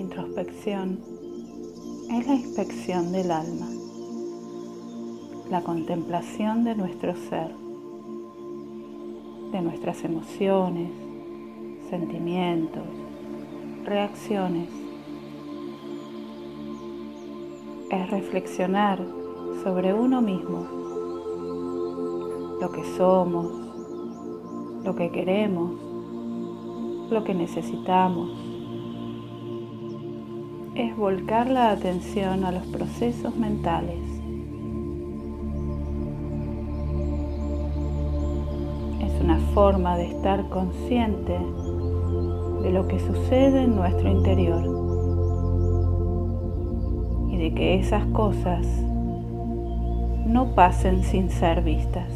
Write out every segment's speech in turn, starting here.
introspección es la inspección del alma, la contemplación de nuestro ser, de nuestras emociones, sentimientos, reacciones. Es reflexionar sobre uno mismo, lo que somos, lo que queremos, lo que necesitamos es volcar la atención a los procesos mentales. Es una forma de estar consciente de lo que sucede en nuestro interior y de que esas cosas no pasen sin ser vistas.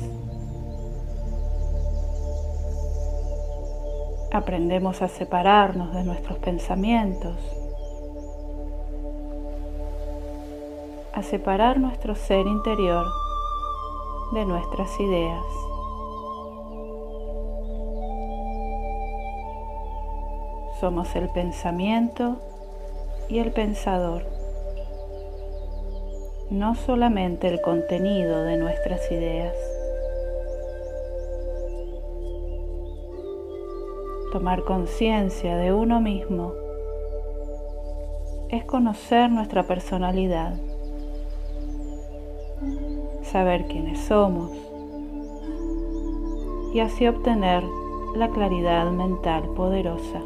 Aprendemos a separarnos de nuestros pensamientos a separar nuestro ser interior de nuestras ideas. Somos el pensamiento y el pensador, no solamente el contenido de nuestras ideas. Tomar conciencia de uno mismo es conocer nuestra personalidad saber quiénes somos y así obtener la claridad mental poderosa.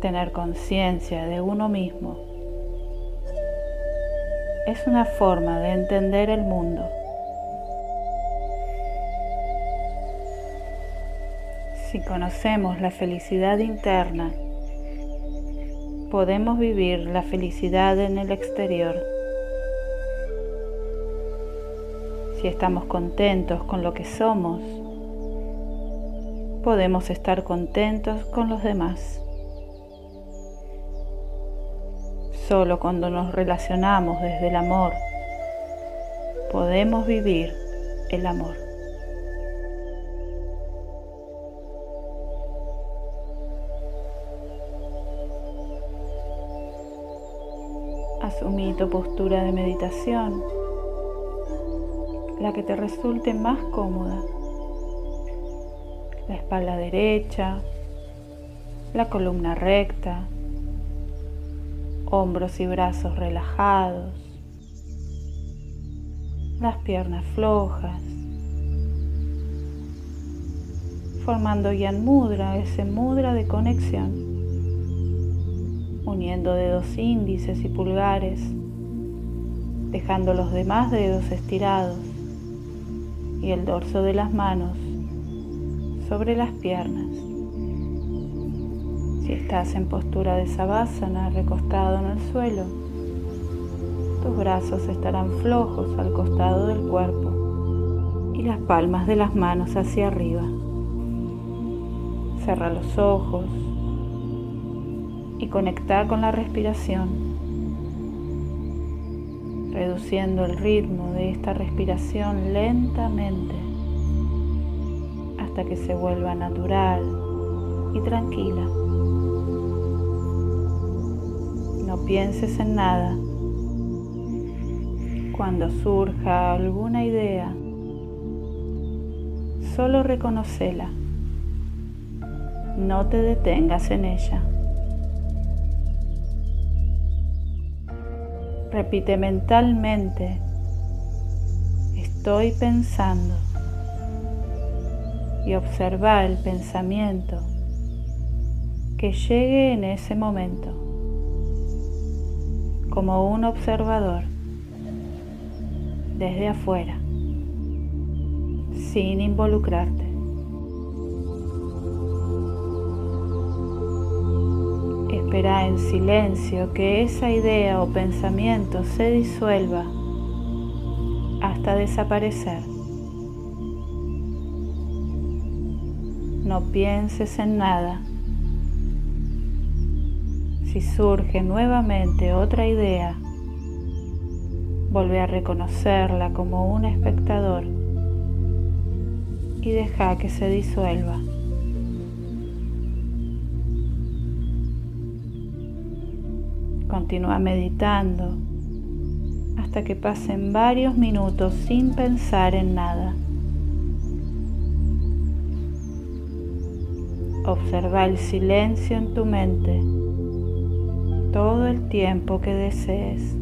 Tener conciencia de uno mismo es una forma de entender el mundo. Si conocemos la felicidad interna, podemos vivir la felicidad en el exterior. Si estamos contentos con lo que somos, podemos estar contentos con los demás. Solo cuando nos relacionamos desde el amor, podemos vivir el amor. Asumí tu postura de meditación, la que te resulte más cómoda. La espalda derecha, la columna recta, hombros y brazos relajados, las piernas flojas, formando Yan Mudra, ese mudra de conexión uniendo dedos índices y pulgares, dejando los demás dedos estirados y el dorso de las manos sobre las piernas. Si estás en postura de sabásana recostado en el suelo, tus brazos estarán flojos al costado del cuerpo y las palmas de las manos hacia arriba. Cerra los ojos y conectar con la respiración, reduciendo el ritmo de esta respiración lentamente hasta que se vuelva natural y tranquila. No pienses en nada. Cuando surja alguna idea, solo reconocela. No te detengas en ella. Repite mentalmente, estoy pensando y observa el pensamiento que llegue en ese momento como un observador desde afuera, sin involucrarte. Espera en silencio que esa idea o pensamiento se disuelva hasta desaparecer. No pienses en nada. Si surge nuevamente otra idea, vuelve a reconocerla como un espectador y deja que se disuelva. Continúa meditando hasta que pasen varios minutos sin pensar en nada. Observa el silencio en tu mente todo el tiempo que desees.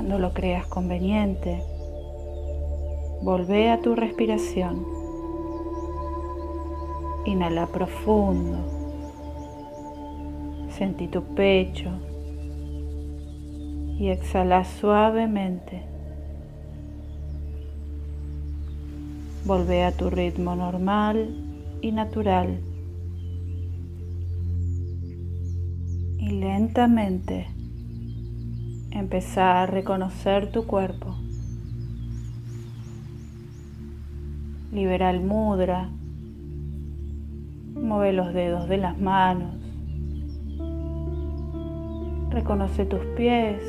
Cuando lo creas conveniente, volvé a tu respiración. Inhala profundo. Sentí tu pecho y exhala suavemente. Volvé a tu ritmo normal y natural. Y lentamente empezar a reconocer tu cuerpo. Libera el mudra. Mueve los dedos de las manos. Reconoce tus pies,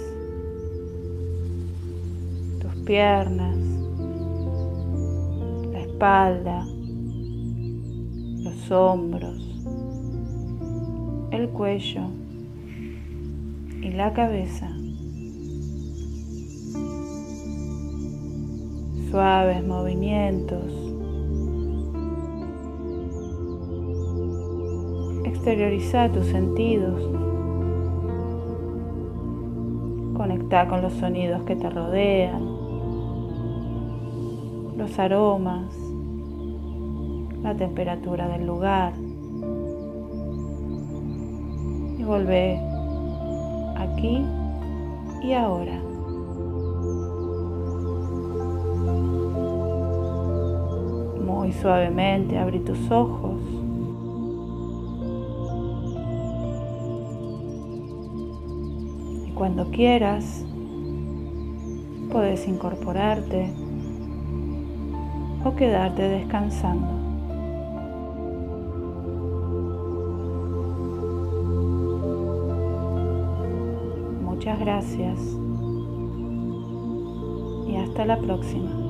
tus piernas, la espalda, los hombros, el cuello y la cabeza. Suaves movimientos. Exterioriza tus sentidos. Conecta con los sonidos que te rodean, los aromas, la temperatura del lugar. Y volvé aquí y ahora. Suavemente abrí tus ojos. Y cuando quieras, puedes incorporarte o quedarte descansando. Muchas gracias y hasta la próxima.